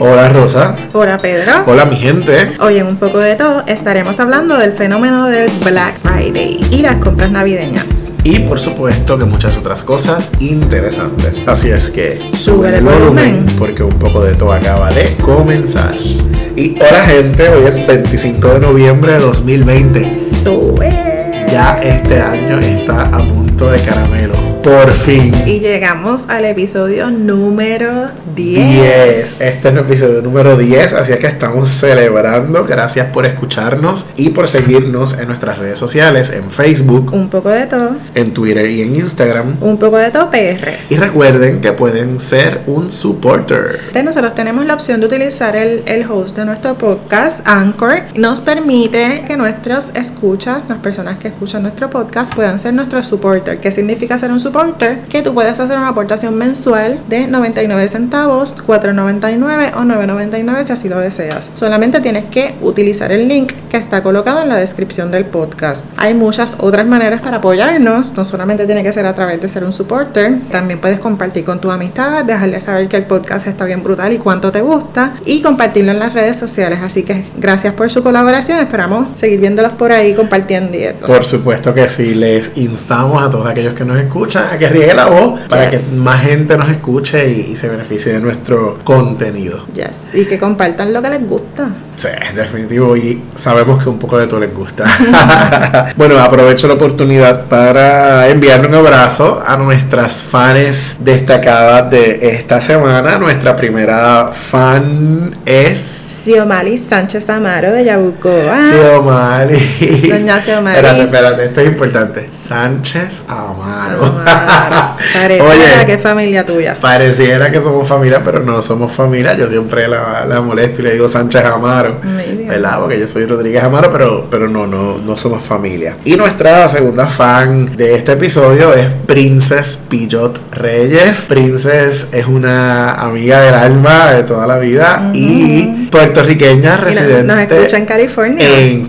Hola Rosa. Hola Pedro. Hola mi gente. Hoy en un poco de todo estaremos hablando del fenómeno del Black Friday y las compras navideñas. Y por supuesto que muchas otras cosas interesantes. Así es que Sube el volumen. porque un poco de todo acaba de comenzar. Y hola gente, hoy es 25 de noviembre de 2020. Sube. Ya este año está a punto de caramelo. Por fin. Y llegamos al episodio número 10. 10. Este es el episodio número 10, así es que estamos celebrando. Gracias por escucharnos y por seguirnos en nuestras redes sociales, en Facebook, Un poco de todo. en Twitter y en Instagram. Un poco de todo PR. Y recuerden que pueden ser un supporter. De Nosotros tenemos la opción de utilizar el, el host de nuestro podcast, Anchor. Nos permite que nuestros escuchas, las personas que escuchan nuestro podcast, puedan ser nuestros supporter. ¿Qué significa ser un supporter? Que tú puedes hacer una aportación mensual de 99 centavos, 4.99 o 9.99 si así lo deseas. Solamente tienes que utilizar el link que está colocado en la descripción del podcast. Hay muchas otras maneras para apoyarnos. No solamente tiene que ser a través de ser un supporter. También puedes compartir con tu amistad, dejarle saber que el podcast está bien brutal y cuánto te gusta y compartirlo en las redes sociales. Así que gracias por su colaboración. Esperamos seguir viéndolos por ahí compartiendo y eso. Por supuesto que sí, les instamos a todos aquellos que nos escuchan a que riegue la voz para Yes. que más gente nos escuche y, y se beneficie de nuestro contenido. Yes. Y que compartan lo que les gusta. Sí, es definitivo y sabemos que un poco de todo les gusta. bueno, aprovecho la oportunidad para enviarle un abrazo a nuestras fans destacadas de esta semana. Nuestra primera fan es Xiomali Sánchez Amaro de Yabucoa. Xiomali. Doña Xiomali. Espérate, espérate, esto es importante. Sánchez Amaro. Oye, que es familia tuya. Pareciera que somos familia, pero no somos familia. Yo siempre la, la molesto y le digo Sánchez Amaro. ¿Verdad? Porque yo soy Rodríguez Amaro, pero, pero no, no, no somos familia. Y nuestra segunda fan de este episodio es Princess Pillot Reyes. Princess es una amiga del alma de toda la vida y Y nos- residente nos escucha en California. en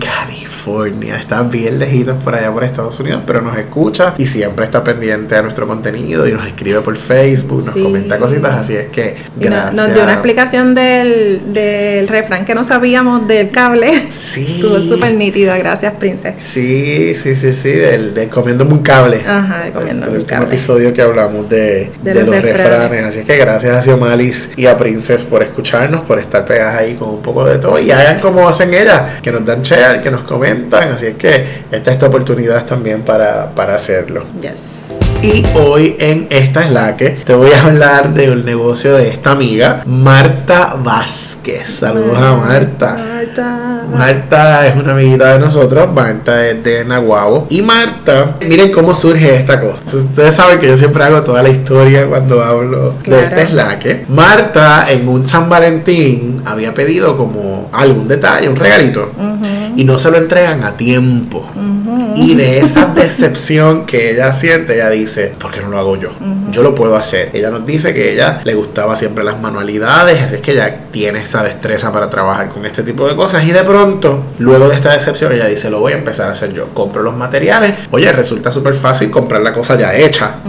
California. Está bien lejitos por allá por Estados Unidos, pero nos escucha y siempre está pendiente a nuestro contenido y nos escribe por Facebook, nos Sí. comenta cositas, así es que gracias. nos dio una explicación del, del refrán que no sabíamos del cable. Sí. Estuvo súper nítida, gracias, Princess. Sí, sí, sí, sí, del, del comiéndome un cable. Ajá, de comiéndome un último cable. episodio que hablamos de, De de los los, refranes. refranes. Así es que gracias a Xiomalis y a Princess por escucharnos, por estar pegadas ahí con un poco de todo. Y hagan como hacen ellas, que nos dan share, que nos Así es que esta es tu oportunidad también para, para hacerlo. Yes. Y hoy en Esta es la que te voy a hablar del negocio de esta amiga, Marta Vázquez. Saludos a Marta. Marta. Marta es una amiguita de nosotros, Marta es de Nahuabo. Y Marta, miren cómo surge esta cosa. Ustedes saben que yo siempre hago toda la historia cuando hablo de Claro. este eslaque. Marta en un San Valentín había pedido como algún detalle, un regalito. Y no se lo entregan a tiempo. Y de esa decepción que ella siente, ella dice, ¿por qué no lo hago yo? Yo lo puedo hacer. Ella nos dice que ella le gustaba siempre las manualidades, así es que ella tiene esa destreza para trabajar con este tipo de cosas. Y de pronto, luego de esta decepción, ella dice, lo voy a empezar a hacer yo. Compro los materiales. Oye, resulta súper fácil comprar la cosa ya hecha.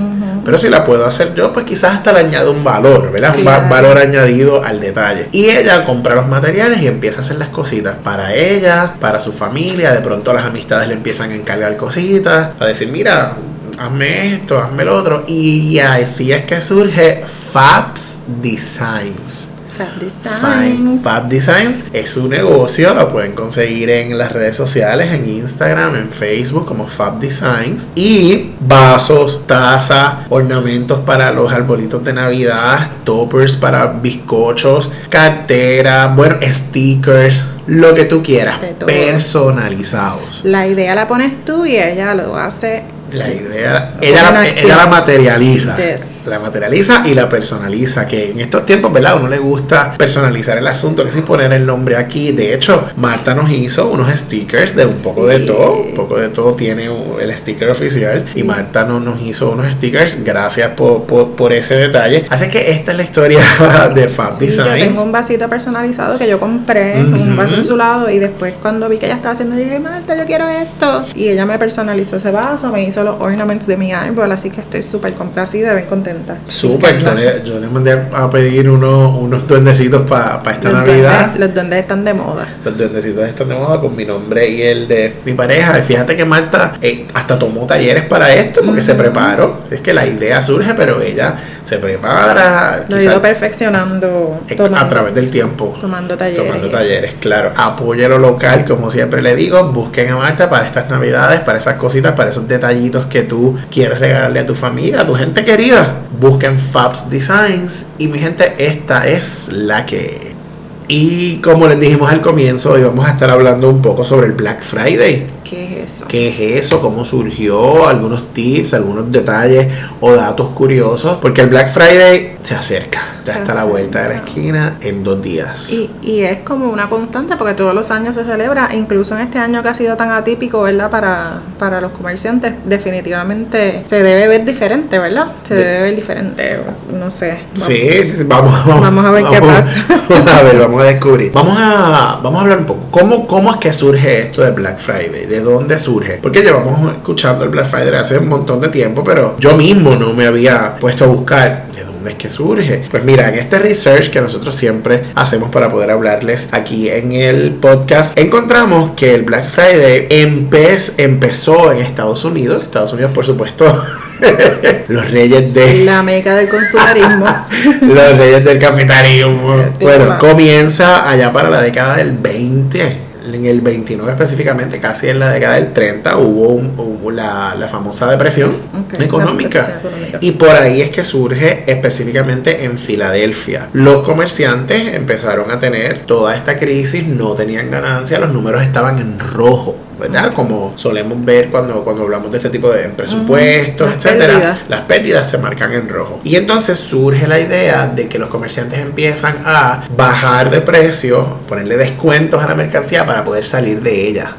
Pero si la puedo hacer yo, pues quizás hasta le añado un valor, ¿verdad? Un va- Claro. valor añadido al detalle. Y ella compra los materiales y empieza a hacer las cositas para ella, para su familia. De pronto las amistades le empiezan a encargar cositas, a decir, mira, hazme esto, hazme lo otro. Y así es que surge Fabs Designs. Fab. Design. Fab Designs es su negocio, lo pueden conseguir en las redes sociales, en Instagram, en Facebook como Fab Designs. Y vasos, tazas, ornamentos para los arbolitos de Navidad, toppers para bizcochos, cartera, bueno, stickers, lo que tú quieras, personalizados. La idea la pones tú y ella lo hace. La idea, ella la, ella la materializa. Yes. La materializa y la personaliza. Que en estos tiempos, ¿verdad? A uno le gusta personalizar el asunto, que si poner el nombre aquí. De hecho, Marta nos hizo unos stickers de un poco de Sí. todo. Un poco de todo tiene el sticker oficial. Y Marta no, nos hizo unos stickers. Gracias por, por, por ese detalle. Así que esta es la historia de Fab Sí, yo tengo un vasito personalizado que yo compré, Ujú. un vaso en su lado, y después cuando vi que ella estaba haciendo, dije, Marta, yo quiero esto. Y ella me personalizó ese vaso, me hizo los ornaments de mi árbol, así que estoy súper complacida, bien contenta. Súper, yo le, yo le mandé a pedir unos, unos duendecitos para esta Navidad. los duendes están de moda. Los duendecitos están de moda con mi nombre y el de mi pareja. Y fíjate que Marta eh, hasta tomó talleres para esto porque se preparó. Es que la idea surge, pero ella se prepara. Lo ha ido perfeccionando a través del tiempo. Tomando talleres. Tomando talleres, claro. Apoye lo local, como siempre le digo. Busquen a Marta para estas navidades, para esas cositas, para esos detallitos que tú quieres regalarle a tu familia, a tu gente querida. Busquen Fabs Designs. Y mi gente, esta es la que. Y como les dijimos al comienzo, hoy vamos a estar hablando un poco sobre el Black Friday. ¿Qué es eso? ¿Qué es eso? ¿Cómo surgió? Algunos tips, algunos detalles o datos curiosos. Porque el Black Friday se acerca. Ya está a la vuelta de la esquina en dos días. Y, y, es como una constante porque todos los años se celebra. Incluso en este año que ha sido tan atípico, ¿verdad? Para, para los comerciantes, definitivamente se debe ver diferente, ¿verdad? Se debe ver diferente. No sé. sí, sí, sí, Vamos, vamos, a ver qué pasa. a ver, vamos a descubrir. Vamos a, vamos a hablar un poco. ¿Cómo, ¿Cómo es que surge esto de Black Friday? ¿De dónde surge? Porque llevamos escuchando el Black Friday hace un montón de tiempo, pero yo mismo no me había puesto a buscar de dónde es que surge. Pues mira, en este research que nosotros siempre hacemos para poder hablarles aquí en el podcast, encontramos que el Black Friday empezó en Estados Unidos. Estados Unidos, por supuesto. los reyes de la meca del consumerismo los reyes del capitalismo bueno comienza allá para la década del 20 en el 29 específicamente, casi en la década del 30, hubo, la, famosa depresión, económica. Y por ahí es que surge específicamente en Filadelfia. Los comerciantes empezaron a tener toda esta crisis, no tenían ganancia, los números estaban en rojo. ¿Verdad? Como solemos ver cuando, cuando hablamos de este tipo de presupuestos, etcétera, las pérdidas se marcan en rojo. Y entonces surge la idea de que los comerciantes empiezan a bajar de precio, ponerle descuentos a la mercancía para poder salir de ella.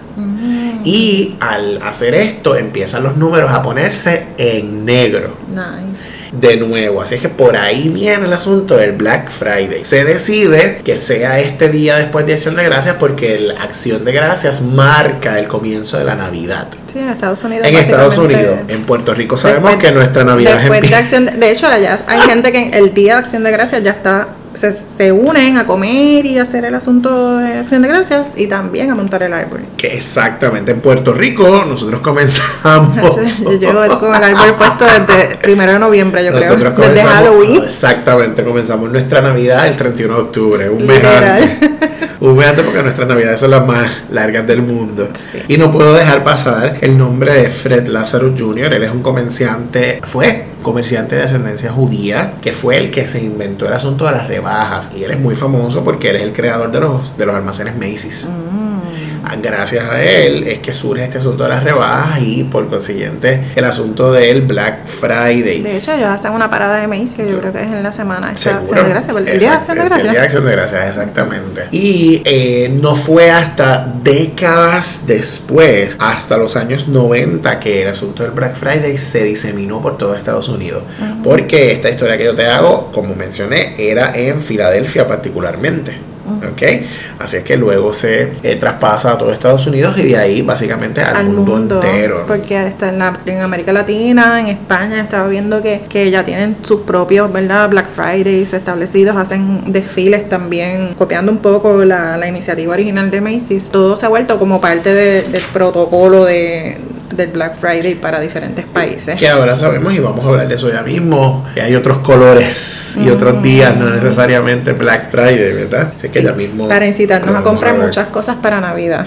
Y al hacer esto empiezan los números a ponerse en negro. Nice. De nuevo, así es que por ahí viene el asunto del Black Friday. Se decide que sea este día después de Acción de Gracias porque la Acción de Gracias marca el comienzo de la Navidad. Sí, en Estados Unidos. En Estados Unidos. En Puerto Rico sabemos que nuestra Navidad es de, acción de, de hecho, allá hay gente que el día de Acción de Gracias ya está se, se, unen a comer y hacer el asunto de acción de gracias y también a montar el árbol. Que exactamente en Puerto Rico nosotros comenzamos. yo llevo con el árbol puesto desde primero de noviembre, yo creo. Desde Halloween. Exactamente, comenzamos nuestra Navidad el 31 de octubre, un mes antes. Un mes antes porque nuestras navidades son las más largas del mundo. Y no puedo dejar pasar el nombre de Fred Lazarus Jr. Él es un comerciante, fue comerciante de ascendencia judía, que fue el que se inventó el asunto de las rebajas. Y él es muy famoso porque él es el creador de los, de los almacenes Macy's. Mm. Ah, gracias a él es que surge este asunto de las rebajas y por consiguiente el asunto del Black Friday. De hecho, ellos hacen una parada de Macy's que yo creo que es en la semana Acción de Gracias, el día de Acción de Gracias. El día de Acción de Gracias, exactamente. Y eh, no fue hasta décadas después, hasta los años 90, que el asunto del Black Friday se diseminó por todo Estados Unidos. Porque esta historia que yo te hago, como mencioné, era en Filadelfia particularmente. ¿Okay? Así es que luego se eh, traspasa a todo Estados Unidos y de ahí básicamente al, mundo, entero. Porque está en, la, en América Latina, en España, estaba viendo que, que ya tienen sus propios ¿verdad? Black Fridays establecidos, hacen desfiles también, copiando un poco la, la iniciativa original de Macy's. Todo se ha vuelto como parte del protocolo de, del Black Friday para diferentes países. Que ahora sabemos y vamos a hablar de eso ya mismo, que hay otros colores y otros días, no necesariamente Black Friday, ¿verdad? Así que ya mismo... Para incitarnos a comprar muchas cosas para Navidad.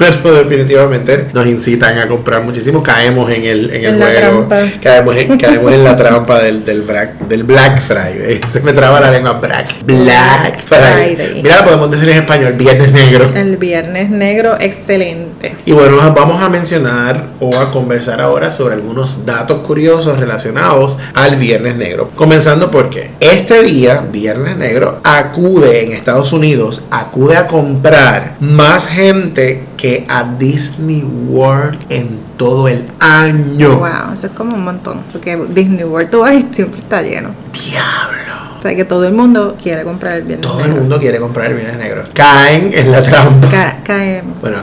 Pero definitivamente nos incitan a comprar muchísimo. Caemos en el, en el juego, caemos en, caemos en la trampa del, del, Black, del Black Friday. Se me traba la lengua, Black, Black Friday. Mira, podemos decir en español, Viernes Negro. El Viernes Negro, excelente. Y bueno, vamos a mencionar o a conversar ahora sobre algunos datos curiosos relacionados al Viernes Negro. Comenzando porque este día, Viernes Negro, acude en Estados Unidos, acude a comprar más gente que a Disney World en todo el año. Wow, eso es como un montón. Porque Disney World vas y siempre está lleno. Diablo. O sea que todo el mundo quiere comprar el viernes Todo el mundo quiere comprar el viernes negro. Caen en la trampa. caemos. Bueno,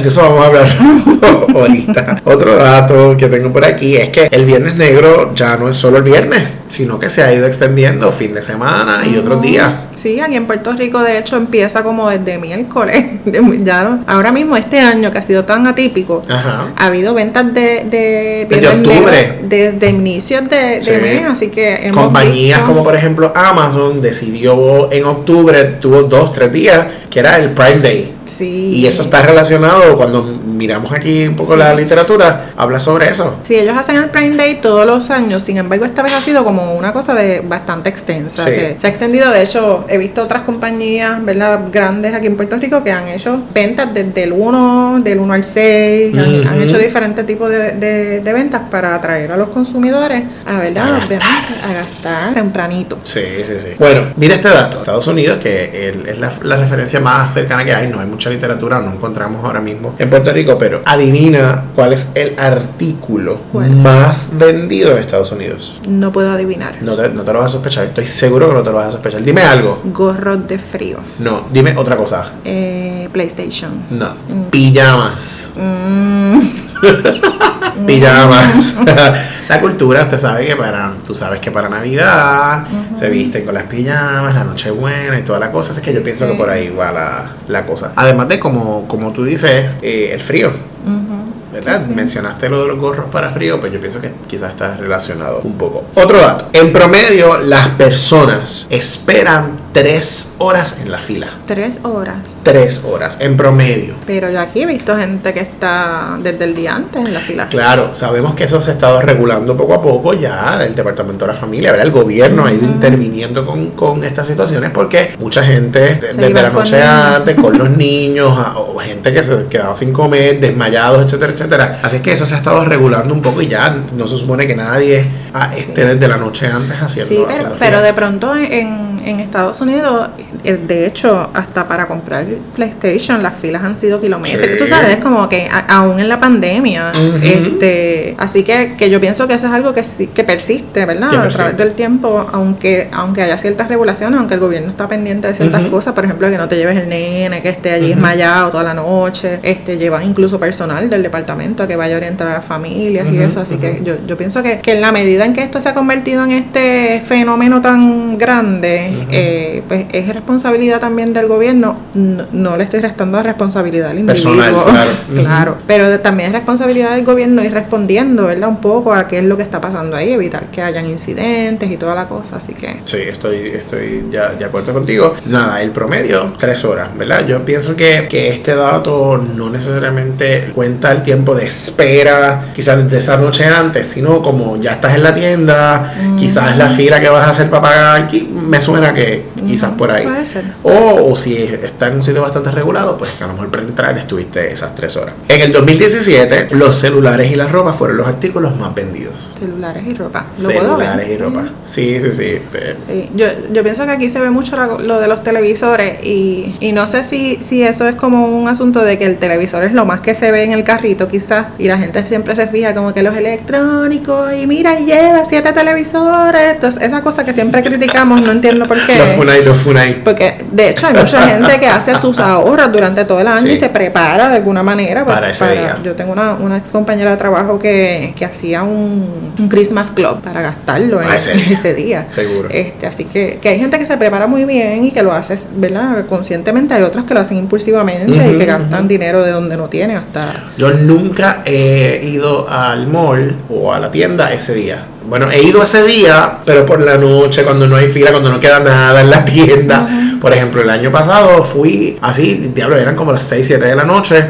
De eso vamos a hablar ahorita. Otro dato que tengo por aquí es que el Viernes Negro ya no es solo el viernes, sino que se ha ido extendiendo fin de semana y otros días. Sí, aquí en Puerto Rico de hecho empieza como desde miércoles. ya no- ahora mismo este año que ha sido tan atípico, Ajá. ha habido ventas de, de Desde octubre. Desde inicios de, de Sí. mes, así que hemos Compañías visto- como por ejemplo Amazon decidió en octubre, tuvo dos, tres días, que era el Prime Day. Sí. Y eso está relacionado cuando miramos aquí un poco Sí. la literatura, habla sobre eso. Sí, ellos hacen el Prime Day todos los años, sin embargo esta vez ha sido como una cosa de bastante extensa. Sí. Se, se ha extendido, de hecho, he visto otras compañías, ¿verdad? Grandes aquí en Puerto Rico que han hecho ventas desde el 1, del 1 al 6, han, hecho diferentes tipos de, de- de ventas para atraer a los consumidores a, ¿verdad? A gastar. Obviamente, a gastar tempranito. Sí, sí, sí. Bueno, mira este dato. Estados Unidos, que el- es la, la referencia más cercana que hay, no hay mucha literatura, no encontramos ahora mismo en Puerto Rico, pero adivina cuál es el artículo ¿Cuál? más vendido en Estados Unidos. No puedo adivinar. No te, no te lo vas a sospechar, estoy seguro que no te lo vas a sospechar. Dime algo. Gorros de frío. No, dime otra cosa. Eh, PlayStation. No. Pijamas. Mm, Pijamas. la cultura, usted sabe que para, tú sabes que para Navidad se visten con las pijamas, la Nochebuena y toda la cosa. Así que yo pienso que Sí. por ahí va la, la cosa. Además de como, como tú dices, eh, el frío. ujú. ¿Verdad? Sí. Mencionaste lo de los gorros para frío, pues yo pienso que quizás está relacionado un poco. Otro dato. En promedio, las personas esperan tres horas en la fila. Tres horas. Tres horas, en promedio. Pero yo aquí he visto gente que está desde el día antes en la fila. Claro, sabemos que eso se ha estado regulando poco a poco ya, el Departamento de la Familia, ¿verdad? el gobierno ha ido interviniendo con, con estas situaciones porque mucha gente de- desde la noche antes con los niños o gente que se quedaba sin comer, desmayados, etcétera, etcétera. Así que eso se ha estado regulando un poco y ya no se supone que nadie ah, esté desde la noche antes haciendo Sí, pero, pero de pronto en, en Estados Unidos, eh, de hecho, hasta para comprar PlayStation, las filas han sido kilométricas. Sí. Tú sabes, es como que a- aún en la pandemia, este, así que, que yo pienso que eso es algo que sí, que persiste, ¿verdad? A través del tiempo, aunque, aunque haya ciertas regulaciones, aunque el gobierno está pendiente de ciertas cosas, por ejemplo, que no te lleves el nene, que esté allí desmayado toda la noche, este, llevan incluso personal del departamento a que vaya a orientar a las familias y eso, así que yo, yo pienso que, que en la medida en que esto se ha convertido en este fenómeno tan grande. Eh, pues es responsabilidad también del gobierno. No, no le estoy restando responsabilidad al individuo. Personal, claro. Claro, pero también es responsabilidad del gobierno ir respondiendo, ¿verdad? Un poco a qué es lo que está pasando ahí, evitar que hayan incidentes y toda la cosa, así que... Sí, estoy, estoy ya de acuerdo contigo. Nada, el promedio, tres horas, ¿verdad? Yo pienso que, que este dato no necesariamente cuenta el tiempo de espera, quizás desde esa noche antes, sino como ya estás en la tienda, quizás la fila que vas a hacer para pagar, qui- me suena que quizás por ahí. Puede ser. O, o si está en un sitio bastante regulado, pues que a lo mejor para entrar estuviste esas tres horas. En el 2017, los celulares y la ropa fueron los artículos más vendidos. Celulares y ropa. ¿Lo puedo? Celulares y ropa. Sí, sí, sí. Eh, Sí, yo, yo pienso que aquí se ve mucho lo de los televisores y, y no sé si, si eso es como un asunto de que el televisor es lo más que se ve en el carrito quizás y la gente siempre se fija como que los electrónicos y mira, lleva siete televisores. Entonces, esa cosa que siempre criticamos, no entiendo por qué. Los Funai, los Funai. Porque de hecho hay mucha gente que hace sus ahorros durante todo el año Sí. y se prepara de alguna manera pa- Para ese día. Yo tengo una, una ex compañera de trabajo que, que hacía un, un Christmas Club para gastarlo en Ah, ese en día. ese día. Seguro. Este, así que, que hay gente que se prepara muy bien y que lo hace, ¿verdad? Conscientemente, hay otros que lo hacen impulsivamente y Ujú, que gastan ujú. dinero de donde no tiene hasta... Yo nunca he ido al mall o a la tienda ese día. Bueno, he ido ese día, pero por la noche, cuando no hay fila, cuando no queda nada en la tienda. Por ejemplo, el año pasado fui así, diablo, eran como las 6, 7 de la noche,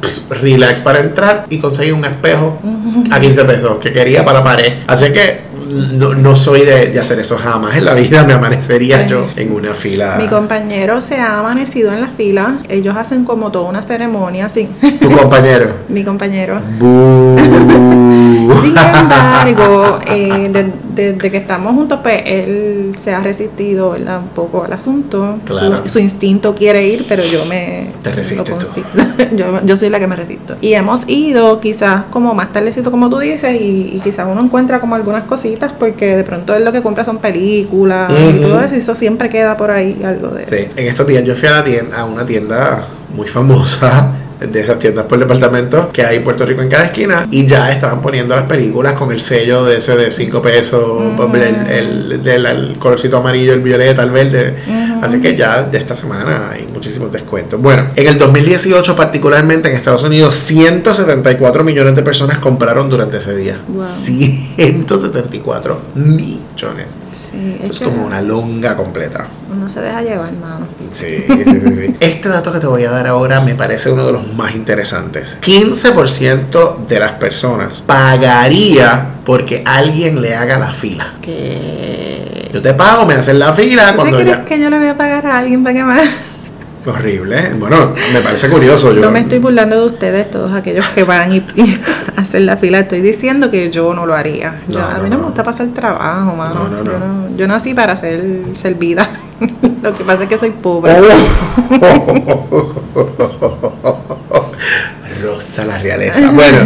pff, relax para entrar y conseguí un espejo a 15 pesos que quería para pared. Así que no, no soy de, de hacer eso jamás en la vida, me amanecería yo en una fila. Mi compañero se ha amanecido en la fila, ellos hacen como toda una ceremonia así. Tu compañero. Mi compañero. Sin embargo, eh, de- desde que estamos juntos, pues él se ha resistido ¿verdad? un poco al asunto. Claro. Su, su instinto quiere ir, pero yo me. Te resistes tú. yo, yo soy la que me resisto. Y hemos ido quizás como más tardecito, como tú dices, y, y quizás uno encuentra como algunas cositas, porque de pronto él lo que compra son películas y todo eso, y eso siempre queda por ahí algo de Sí, eso. en estos días yo fui a, la tienda, a una tienda muy famosa de esas tiendas por departamento que hay en Puerto Rico en cada esquina y ya estaban poniendo las películas con el sello de ese de 5 pesos, el, del colorcito amarillo, el violeta, el verde. Así que ya de esta semana hay muchísimos descuentos. Bueno, en el 2018 particularmente en Estados Unidos 174 millones de personas compraron durante ese día. 174 millones. Sí, es, como una longa completa. Uno se deja llevar, hermano. Sí, sí, sí, Este dato que te voy a dar ahora me parece uno de los más interesantes. 15% de las personas pagaría porque alguien le haga la fila. ¿Qué? Yo te pago, me hacen la fila. ¿Tú cuando crees que yo le voy a pagar a alguien para que me Horrible. Bueno, me parece curioso. Yo no me estoy burlando de ustedes, todos aquellos que van y, hacen la fila. Estoy diciendo que yo no lo haría. a mí no, me gusta pasar trabajo, mano. Yo, yo, nací para ser servida. lo que pasa es que soy pobre. La realeza. Bueno,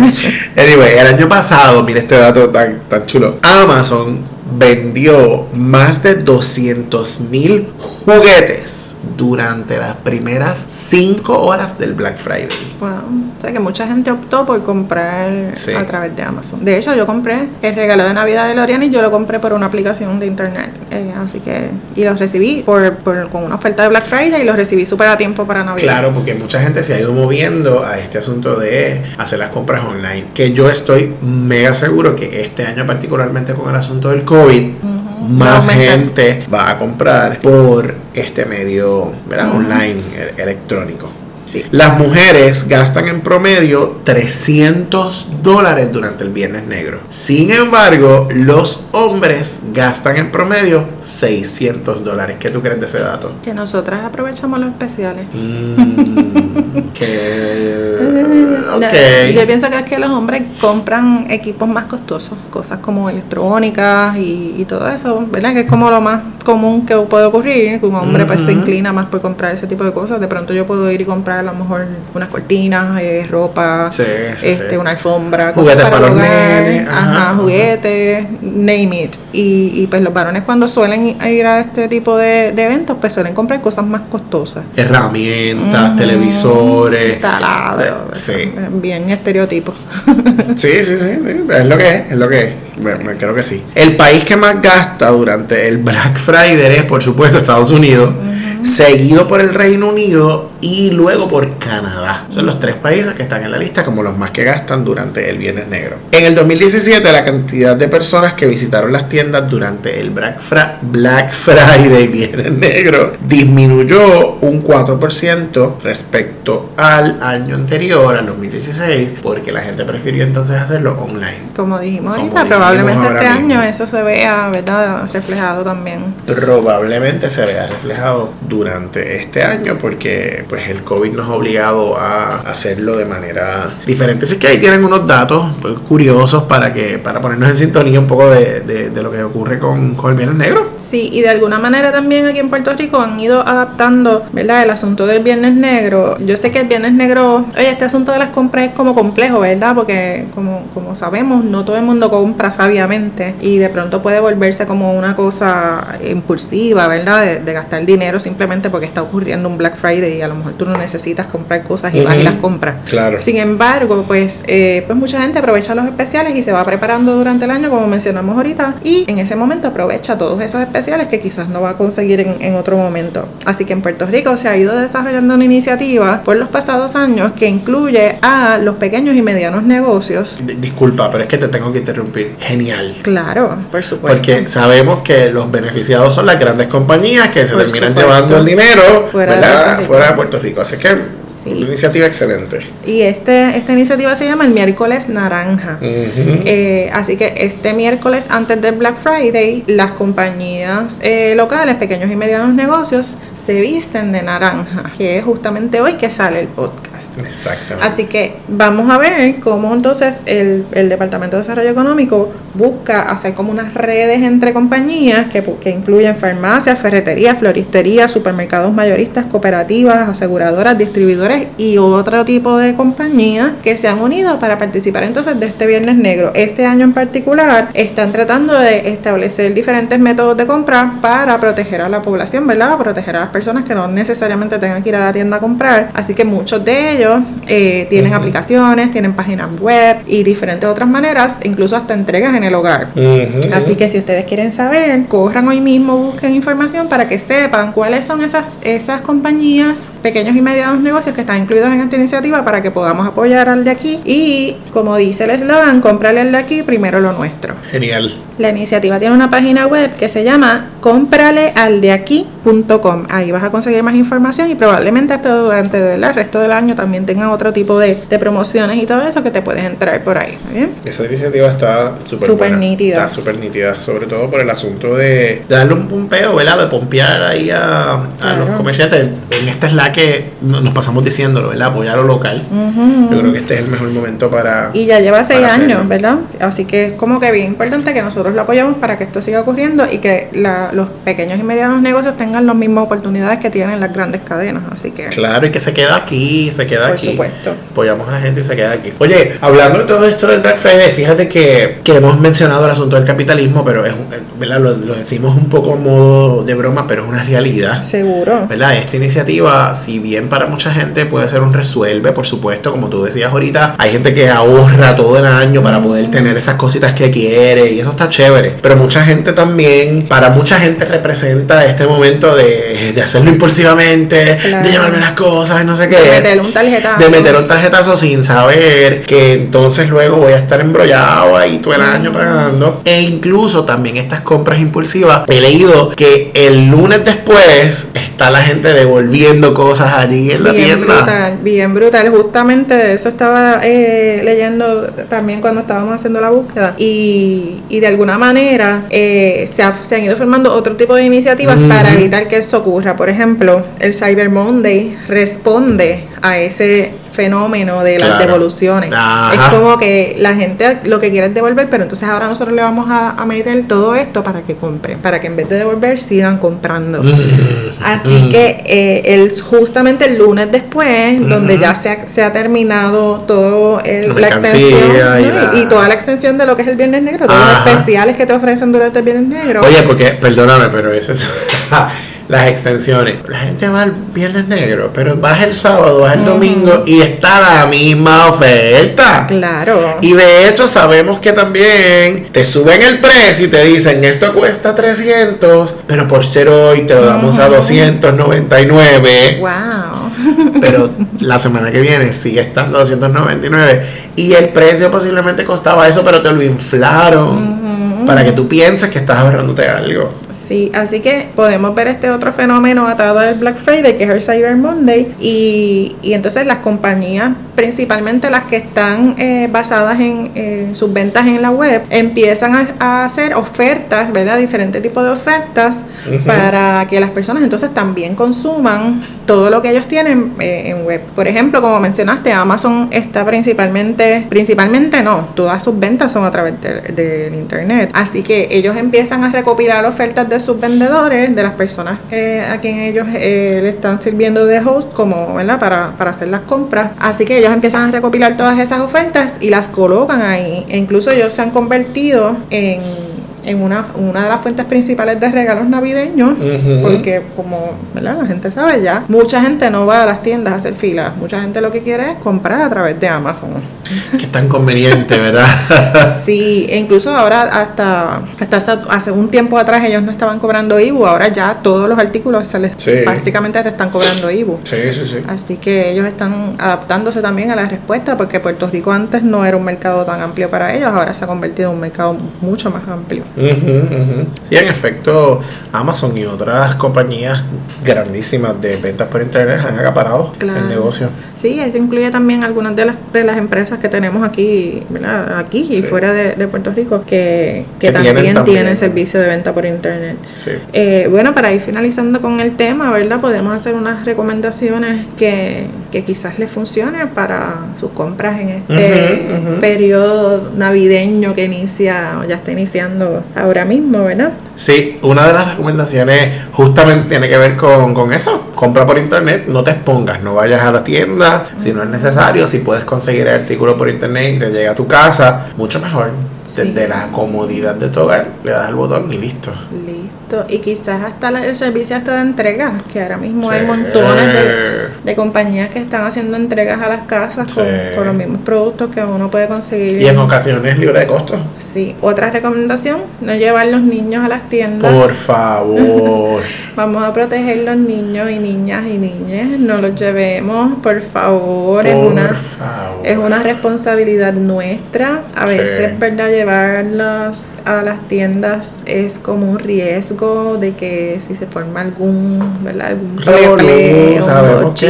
anyway, el año pasado, mire este dato tan, tan chulo. Amazon vendió más de 200 mil juguetes durante las primeras 5 horas del Black Friday. Wow. O sea que mucha gente optó por comprar a través de Amazon. De hecho, yo compré el regalo de Navidad de Lorian y yo lo compré por una aplicación de internet. Eh, así que, y los recibí por, con una oferta de Black Friday y los recibí súper a tiempo para Navidad. Claro, porque mucha gente se ha ido moviendo a este asunto de hacer las compras online. Que yo estoy mega seguro que este año, particularmente con el asunto del COVID, más gente va a comprar por este medio online e-, electrónico. Las mujeres gastan en promedio 300 dólares durante el Viernes Negro. Sin embargo, los hombres gastan en promedio 600 dólares. ¿Qué tú crees de ese dato? Que nosotras aprovechamos los especiales. Mm, yo pienso que es que los hombres compran equipos más costosos, cosas como electrónicas y, todo eso, ¿verdad? Que es como lo más común que puede ocurrir, que un hombre pues se inclina más por comprar ese tipo de cosas. De pronto yo puedo ir y comprar a lo mejor unas cortinas, eh, ropa, este, una alfombra, juguetes para, los ajá, juguetes, name it. Y, pues los varones cuando suelen ir a este tipo de, eventos, pues suelen comprar cosas más costosas. Herramientas, televisores. Talados. Eh, bien estereotipo. sí, sí, sí, es lo que es, es lo que es. Me, creo que sí. El país que más gasta durante el Black Friday es, por supuesto, Estados Unidos seguido por el Reino Unido y luego por Canadá. Son los tres países que están en la lista como los más que gastan durante el Viernes Negro. En el 2017 la cantidad de personas que visitaron las tiendas durante el Black, Friday Viernes Negro disminuyó un 4% respecto al año anterior, al 2016, porque la gente prefirió entonces hacerlo online. Como dijimos ahorita, probablemente este año eso se vea ¿verdad? reflejado también. Probablemente se vea reflejado durante este año porque pues el COVID nos ha obligado a hacerlo de manera diferente. Así que ahí tienen unos datos pues, curiosos para que para ponernos en sintonía un poco de, de, lo que ocurre con, con, el Viernes Negro. Sí, y de alguna manera también aquí en Puerto Rico han ido adaptando, ¿verdad? El asunto del Viernes Negro. Yo sé que el Viernes Negro, oye, este asunto de las compras es como complejo, ¿verdad? Porque como, como sabemos, no todo el mundo compra sabiamente y de pronto puede volverse como una cosa impulsiva, ¿verdad? De, de gastar dinero sin simplemente porque está ocurriendo un Black Friday y a lo mejor tú no necesitas comprar cosas y vas y las compras. Claro. Sin embargo, pues, eh, pues mucha gente aprovecha los especiales y se va preparando durante el año, como mencionamos ahorita, y en ese momento aprovecha todos esos especiales que quizás no va a conseguir en, otro momento. Así que en Puerto Rico se ha ido desarrollando una iniciativa por los pasados años que incluye a los pequeños y medianos negocios. disculpa, pero es que te tengo que interrumpir. Genial. Claro, por supuesto. Porque sabemos que los beneficiados son las grandes compañías que se terminan llevando el dinero fuera, De fuera de Puerto Rico. Así que una iniciativa excelente. Y este, esta iniciativa se llama el miércoles naranja. Eh, así que este miércoles antes del Black Friday, las compañías eh, locales, pequeños y medianos negocios, se visten de naranja, que es justamente hoy que sale el podcast. Exactamente. Así que vamos a ver cómo entonces el, el Departamento de Desarrollo Económico busca hacer como unas redes entre compañías que, que incluyen farmacias, ferreterías, floristerías, supermercados mayoristas, cooperativas, aseguradoras, distribuidores y otro tipo de compañías que se han unido para participar entonces de este Viernes Negro. Este año en particular están tratando de establecer diferentes métodos de compra para proteger a la población, ¿verdad? Proteger a las personas que no necesariamente tengan que ir a la tienda a comprar. Así que muchos de ellos eh, tienen aplicaciones, tienen páginas web y diferentes otras maneras, incluso hasta entregas en el hogar. Así que si ustedes quieren saber, corran hoy mismo, busquen información para que sepan cuáles son esas, esas compañías, pequeños y medianos negocios que están incluidos en esta iniciativa para que podamos apoyar al de aquí y, como dice el eslogan, comprarle al de aquí primero lo nuestro. Genial. La iniciativa tiene una página web que se llama compralealdeaquí.com. Ahí vas a conseguir más información y probablemente hasta durante el resto del año también tengan otro tipo de, promociones y todo eso que te puedes entrar por ahí. ¿bien? Esa iniciativa está súper nítida. Está súper nítida, sobre todo por el asunto de, darle un pumpeo, ¿verdad? De pompear ahí a, los comerciantes. En esta es la que nos pasamos diciéndolo, ¿verdad? Apoyar lo local. Yo creo que este es el mejor momento para. Y ya lleva seis años, ¿verdad? Así que es como que bien importante que nosotros lo apoyemos para que esto siga ocurriendo y que los pequeños y medianos negocios tengan las mismas oportunidades que tienen las grandes cadenas. Así que. Claro, y que se queda aquí, se queda aquí. Por supuesto. Apoyamos a la gente se queda aquí. Oye, hablando de todo esto del Black Friday, fíjate que, que hemos mencionado el asunto del capitalismo, pero es, ¿verdad? Lo, lo decimos un poco modo de broma, pero es una realidad. Seguro. ¿Verdad? Esta iniciativa, si bien para mucha gente puede ser un resuelve, por supuesto, como tú decías ahorita, hay gente que ahorra todo el año para poder tener esas cositas que quiere y eso está chévere. Pero mucha gente también, para mucha gente representa este momento de, de hacerlo impulsivamente, de llevarme las cosas, no sé qué. De meter un tarjetazo. De meter un tarjetazo sin saber que entonces luego voy a estar embrollado ahí todo el año pagando. E incluso también estas compras impulsivas, he leído que el lunes después está la gente devolviendo cosas allí en la bien tienda. Brutal, bien brutal. Justamente de eso estaba eh, leyendo también cuando estábamos haciendo la búsqueda. Y, y de alguna manera eh, se, se, han ido formando otro tipo de iniciativas para evitar que eso ocurra. Por ejemplo, el Cyber Monday responde a ese fenómeno de las devoluciones. Es como que la gente lo que quiere es devolver, pero entonces ahora nosotros le vamos a, meter todo esto para que compren, para que en vez de devolver sigan comprando. Mm. Así mm. que eh, el, justamente el lunes después, donde ya se ha, se ha terminado todo la, extensión y, toda la extensión de lo que es el Viernes Negro, todos los especiales que te ofrecen durante el Viernes Negro. Oye, porque, perdóname, pero eso es... las extensiones. La gente va el viernes negro, pero vas el sábado, vas el domingo y está la misma oferta. Claro. Y de hecho sabemos que también te suben el precio y te dicen esto cuesta 300, pero por ser hoy te lo damos a 299. Wow. Pero la semana que viene sigue estando a 299 y el precio posiblemente costaba eso, pero te lo inflaron para que tú pienses que estás ahorrándote algo. Sí, así que podemos ver este otro fenómeno atado al Black Friday, que es el Cyber Monday, y, y entonces las compañías, principalmente las que están eh, basadas en sus ventas en la web, empiezan a, hacer ofertas, ¿verdad? Diferentes tipos de ofertas para que las personas entonces también consuman todo lo que ellos tienen eh, en web. Por ejemplo, como mencionaste, Amazon está principalmente, principalmente no, todas sus ventas son a través del internet. Así que ellos empiezan a recopilar ofertas de sus vendedores, de las personas eh, a quien ellos eh, le están sirviendo de host, como, ¿verdad? Para, para hacer las compras. Así que ellos empiezan a recopilar todas esas ofertas y las colocan ahí. E incluso ellos se han convertido en en una, una de las fuentes principales de regalos navideños, porque como ¿verdad? la gente sabe ya, mucha gente no va a las tiendas a hacer filas, mucha gente lo que quiere es comprar a través de Amazon. Que es tan conveniente, ¿verdad? sí, e incluso ahora hasta, hasta hace un tiempo atrás ellos no estaban cobrando IBU, ahora ya todos los artículos se les, prácticamente te están cobrando IBU. Sí, sí, sí. Así que ellos están adaptándose también a la respuesta, porque Puerto Rico antes no era un mercado tan amplio para ellos, ahora se ha convertido en un mercado mucho más amplio. Sí, en efecto, Amazon y otras compañías grandísimas de ventas por internet han acaparado el negocio. Sí, eso incluye también algunas de las, de las empresas que tenemos aquí, ¿verdad? aquí y fuera de, Puerto Rico, que, que, también, tienen, servicio de venta por internet. Eh, bueno, para ir finalizando con el tema, ¿verdad? Podemos hacer unas recomendaciones que, que quizás les funcione para sus compras en este periodo navideño que inicia o ya está iniciando ahora mismo, ¿verdad? Sí, una de las recomendaciones justamente tiene que ver con, con eso. Compra por internet, no te expongas, no vayas a la tienda si no es necesario, si puedes conseguir el artículo por internet y te llega a tu casa, mucho mejor. Desde la comodidad de tu hogar, le das el botón y listo. Listo. Y quizás hasta el servicio hasta de entrega, que ahora mismo hay montones de, compañías que están haciendo entregas a las casas con, con, los mismos productos que uno puede conseguir. Y en ocasiones libre de costo. Sí. Otra recomendación, no llevar los niños a las tiendas. Por favor. Vamos a proteger los niños y niñas y niñas. No los llevemos, por favor. es una, Es una responsabilidad nuestra. A veces, ¿verdad? Llevarlos a las tiendas es como un riesgo de que si se forma algún, ¿verdad? Algún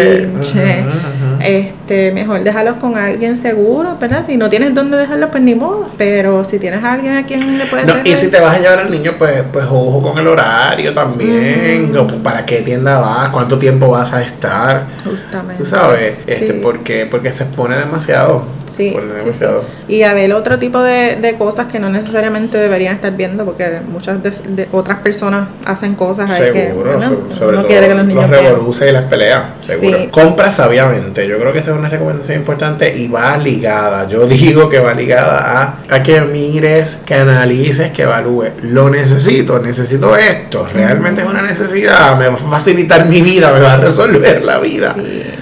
嗯 este, mejor dejarlos con alguien seguro, ¿verdad? Si no tienes dónde dejarlos, pues ni modo. Pero si tienes a alguien a quien le puedes no, Y si te vas a llevar al niño, pues, pues ojo con el horario también. ¿Para qué tienda vas? ¿Cuánto tiempo vas a estar? Justamente. Tú sabes, este, porque, porque se expone demasiado. Sí, Y a ver otro tipo de, de, cosas que no necesariamente deberían estar viendo, porque muchas de, otras personas hacen cosas seguro, que sobre, todo quiere que los niños los y las peleas, seguro. Compra sabiamente, yo creo que esa es una recomendación importante y va ligada, yo digo que va ligada a, a que mires, que analices, que evalúes. Lo necesito, necesito esto, realmente es una necesidad, me va a facilitar mi vida, me va a resolver la vida.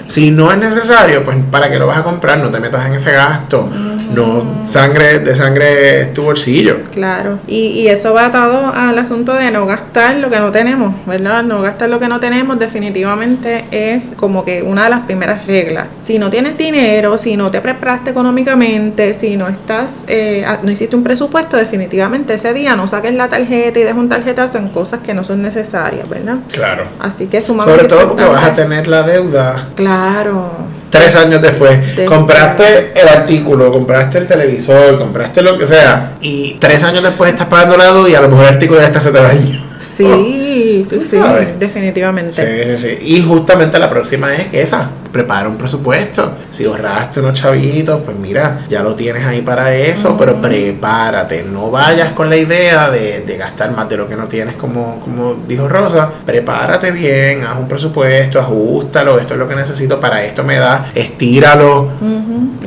Si no es necesario, pues para qué lo vas a comprar, no te metas en ese gasto, no sangre de sangre es tu bolsillo. Claro, y, y eso va atado al asunto de no gastar lo que no tenemos, ¿verdad? No gastar lo que no tenemos definitivamente es como que una de las primeras reglas. Si no tienes dinero, si no te preparaste económicamente, si no estás, eh, no hiciste un presupuesto, definitivamente ese día no saques la tarjeta y dejes un tarjetazo en cosas que no son necesarias, ¿verdad? Claro. Así que sumamente Sobre todo porque vas a tener la deuda. Claro tres años después, compraste el artículo, compraste el televisor, compraste lo que sea, y tres años después estás pagando la deuda y a lo mejor el artículo ya está hace tres años. Sí, sí, sí, definitivamente. Sí, sí, sí. Y justamente la próxima es esa, prepara un presupuesto. Si ahorraste unos chavitos, pues mira, ya lo tienes ahí para eso, pero prepárate. No vayas con la idea de, gastar más de lo que no tienes, como, como dijo Rosa. Prepárate bien, haz un presupuesto, ajustalo. Esto es lo que necesito para esto me da, estíralo.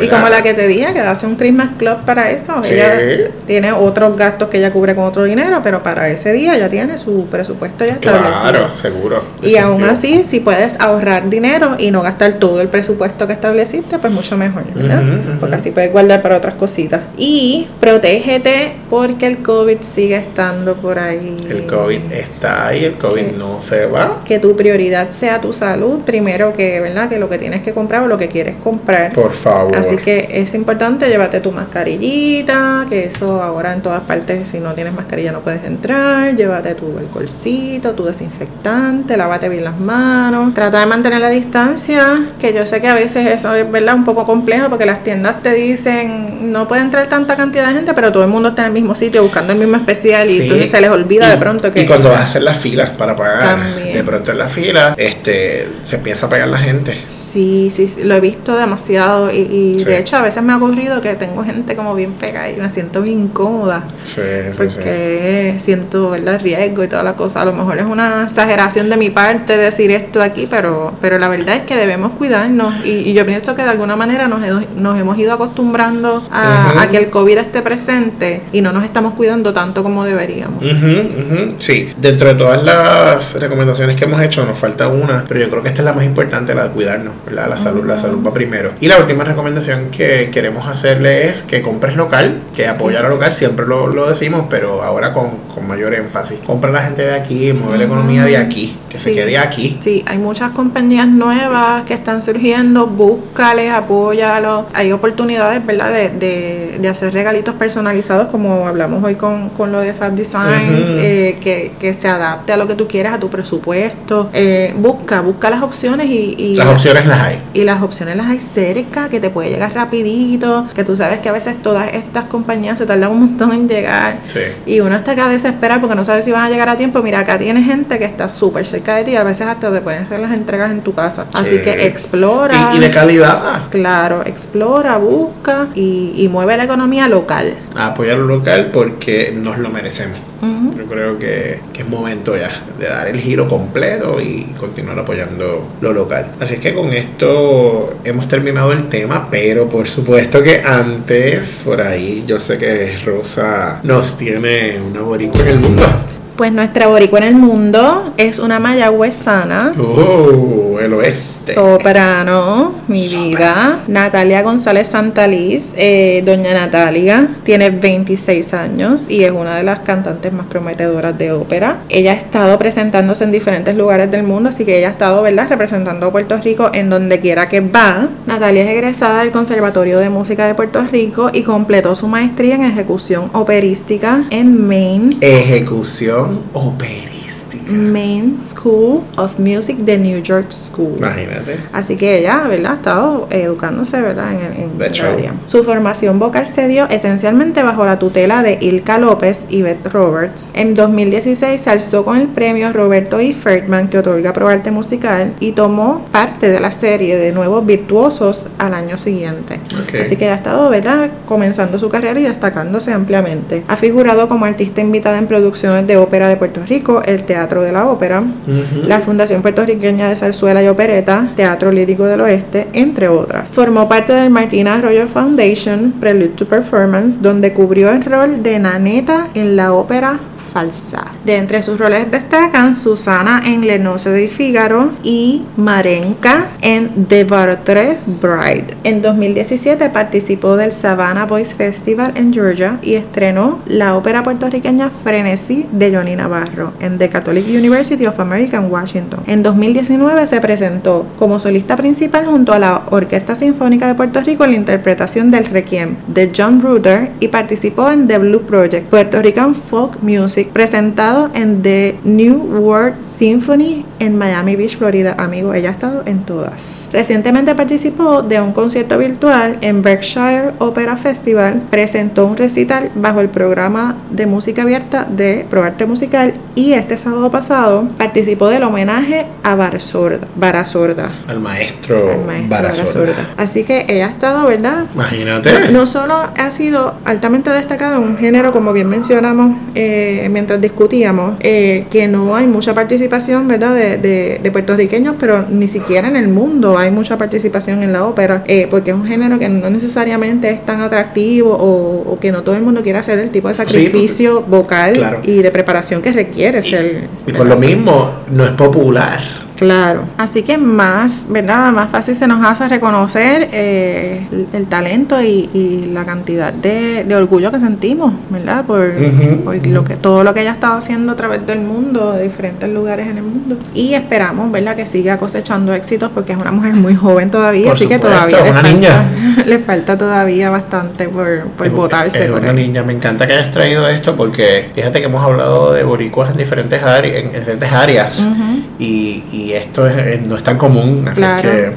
Y como la que te dije, que hace un Christmas Club para eso. Ella tiene otros gastos que ella cubre con otro dinero, pero para ese día ya tiene su presupuesto ya establecido. Claro, seguro. Y aún así, si puedes ahorrar dinero y no gastar todo el presupuesto que estableciste, pues mucho mejor, ¿verdad? Porque así puedes guardar para otras cositas. Y protégete porque el COVID sigue estando por ahí. El COVID está ahí, el COVID no se va. Que tu prioridad sea tu salud primero que, ¿verdad? Que lo que tienes que comprar o lo que quieres comprar. Por favor. Así que es importante llévate tu mascarillita, que eso ahora en todas partes, si no tienes mascarilla no puedes entrar. Llévate tu alcoholcito, tu desinfectante, lávate bien las manos. Trata de mantener la distancia, que yo sé que a veces eso es verdad un poco complejo porque las tiendas te dicen no puede entrar tanta cantidad de gente, pero todo el mundo está en el mismo sitio buscando el mismo especial y entonces se les olvida de pronto que. Y cuando vas a hacer las filas para pagar, de pronto en la fila, este, se empieza a pagar la gente. Sí, sí, lo he visto demasiado y, de hecho a veces me ha ocurrido que tengo gente como bien pegada y me siento bien incómoda. Sí, porque siento ¿verdad? el riesgo y toda la cosa. A lo mejor es una exageración de mi parte decir esto aquí, pero, pero la verdad es que debemos cuidarnos y, yo pienso que de alguna manera nos, nos hemos ido acostumbrando a, que el COVID esté presente y no nos estamos cuidando tanto como deberíamos. Sí, dentro de todas las recomendaciones que hemos hecho nos falta una, pero yo creo que esta es la más importante, la de cuidarnos, La salud, la salud va primero. Y la última recomendación que queremos hacerle es que compres local, que apoyar a local, siempre lo, lo decimos, pero ahora con, con mayor énfasis. Compra la gente de aquí, mueve la economía de aquí que se quede aquí. Sí, hay muchas compañías nuevas que están surgiendo, búscales, apóyalos. Hay oportunidades, ¿verdad?, de, de, hacer regalitos personalizados, como hablamos hoy con, con lo de Fab Designs, eh, que, que, se adapte a lo que tú quieras, a tu presupuesto. Eh, busca, busca las opciones y, y las opciones las hay. Y las opciones las hay cerca, que te puede llegar rapidito, que tú sabes que a veces todas estas compañías se tardan un montón en llegar. Sí. Y uno está acá a porque no sabe si van a llegar a tiempo. Mira, acá tiene gente que está súper cerca de ti, a veces hasta te pueden hacer las entregas en tu casa. Así que explora. Y, de calidad. Claro, explora, busca y, y mueve la economía local. apoyar lo local porque nos lo merecemos. Yo creo que, que, es momento ya de dar el giro completo y continuar apoyando lo local. Así que con esto hemos terminado el tema, pero por supuesto que antes, por ahí, yo sé que Rosa nos tiene una boricua en el mundo. Pues nuestra boricua en el mundo es una mayagüezana. Oh, el oeste. Soprano, mi vida. Natalia González Santaliz. Eh, doña Natalia tiene 26 años y es una de las cantantes más prometedoras de ópera. Ella ha estado presentándose en diferentes lugares del mundo, así que ella ha estado, ¿verdad?, representando a Puerto Rico en donde quiera que va. Natalia es egresada del Conservatorio de Música de Puerto Rico y completó su maestría en ejecución operística en Mainz. Ejecución operi Main School of Music de New York School. Imagínate. Así que ella, ¿verdad? Ha estado educándose, ¿verdad? En, en área. Su formación vocal se dio esencialmente bajo la tutela de Ilka López y Beth Roberts. En 2016 se alzó con el premio Roberto E. Ferdman que otorga Pro Arte Musical y tomó parte de la serie de Nuevos Virtuosos al año siguiente. Así que ha estado, ¿verdad? Comenzando su carrera y destacándose ampliamente. Ha figurado como artista invitada en producciones de ópera de Puerto Rico, el Teatro de la Ópera, la Fundación Puertorriqueña de Zarzuela y Opereta, Teatro Lírico del Oeste, entre otras. Formó parte del Martina Arroyo Foundation, Prelude to Performance, donde cubrió el rol de Naneta en la ópera falsa. De entre sus roles destacan Susana en Le Noce de Figaro y Marenka en The Bartre Bride. En 2017 participó del Savannah Boys Festival en Georgia y estrenó la ópera puertorriqueña Frenesí de Johnny Navarro en The Catholic University of America en Washington. En 2019 se presentó como solista principal junto a la Orquesta Sinfónica de Puerto Rico en la interpretación del Requiem de John Bruder y participó en The Blue Project, Puerto Rican Folk Music presentado en The New World Symphony en Miami Beach, Florida. Amigo, ella ha estado en todas. Recientemente participó de un concierto virtual en Berkshire Opera Festival. Presentó un recital bajo el programa de música abierta de ProArte Musical y este sábado pasado participó del homenaje a Barasorda. Barasorda al maestro, Barasorda. Así que ella ha estado, ¿verdad? Imagínate. No, solo ha sido altamente destacado en un género, como bien mencionamos, eh, mientras discutíamos, eh, que no hay mucha participación, ¿verdad?, de, de, puertorriqueños, pero ni siquiera en el mundo hay mucha participación en la ópera, eh, porque es un género que no necesariamente es tan atractivo o, que no todo el mundo quiere hacer el tipo de sacrificio vocal y de preparación que requiere ser. Y por lo mismo, no es popular. Claro. Así que más, ¿verdad? Más fácil se nos hace reconocer eh, el, talento y, la cantidad de, orgullo que sentimos, ¿verdad? Por, lo que todo lo que ella ha estado haciendo a través del mundo, de diferentes lugares en el mundo. Y esperamos, ¿verdad? Que siga cosechando éxitos porque es una mujer muy joven todavía, así que todavía le, falta, le falta todavía bastante por, por votarse. Es una niña. Me encanta que hayas traído esto porque fíjate que hemos hablado de boricuas en diferentes, áreas, en diferentes áreas y esto es, no es tan común, así que,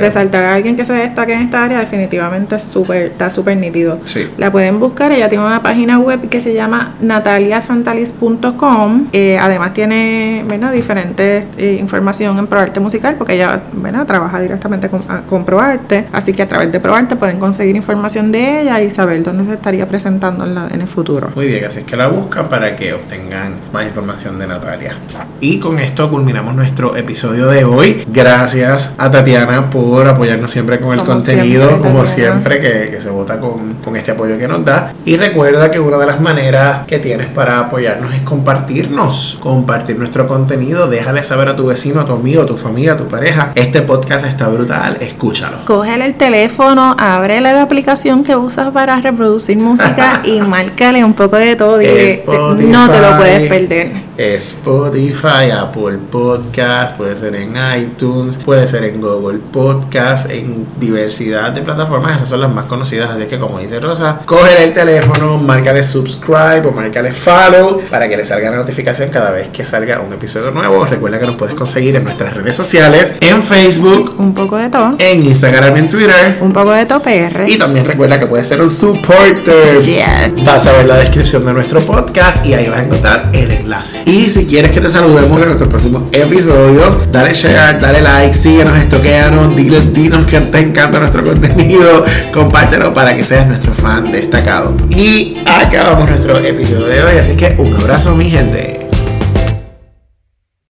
resaltar, a alguien que se destaque en esta área definitivamente es super, está súper nítido. Sí. La pueden buscar, ella tiene una página web que se llama nataliasantalis.com, eh, además tiene ¿verdad? diferentes eh, información en ProArte Musical, porque ella ¿verdad? trabaja directamente con, con ProArte, así que a través de ProArte pueden conseguir información de ella y saber dónde se estaría presentando en, en el futuro. Muy bien, así es que la buscan para que obtengan más información de Natalia. Y con esto culminamos nuestro episodio de hoy. Gracias a Tatiana por apoyarnos siempre con el contenido, como siempre, que, se vota con, con este apoyo que nos da. Y recuerda que una de las maneras que tienes para apoyarnos es compartirnos, compartir nuestro contenido. Déjale saber a tu vecino, a tu amigo, a tu familia, a tu pareja. Este podcast está brutal, escúchalo. Cógele el teléfono, ábrele la aplicación que usas para reproducir música y márcale un poco de todo. y no te lo puedes perder. Spotify, Apple Podcast, puede ser en iTunes, puede ser en Google Podcast, en diversidad de plataformas, esas son las más conocidas, así que como dice Rosa, coge el teléfono, márcale subscribe o márcale follow para que le salga la notificación cada vez que salga un episodio nuevo. Recuerda que nos puedes conseguir en nuestras redes sociales, en Facebook, un poco de todo, en Instagram, en Twitter, un poco de todo PR. Y también recuerda que puedes ser un supporter. Vas a ver la descripción de nuestro podcast y ahí vas a encontrar el enlace. Y si quieres que te saludemos en nuestros próximos dale share, dale like, síguenos, estoqueanos, dinos que te encanta nuestro contenido, compártelo para que seas nuestro fan destacado. Y acabamos nuestro episodio de hoy, así que un abrazo mi gente.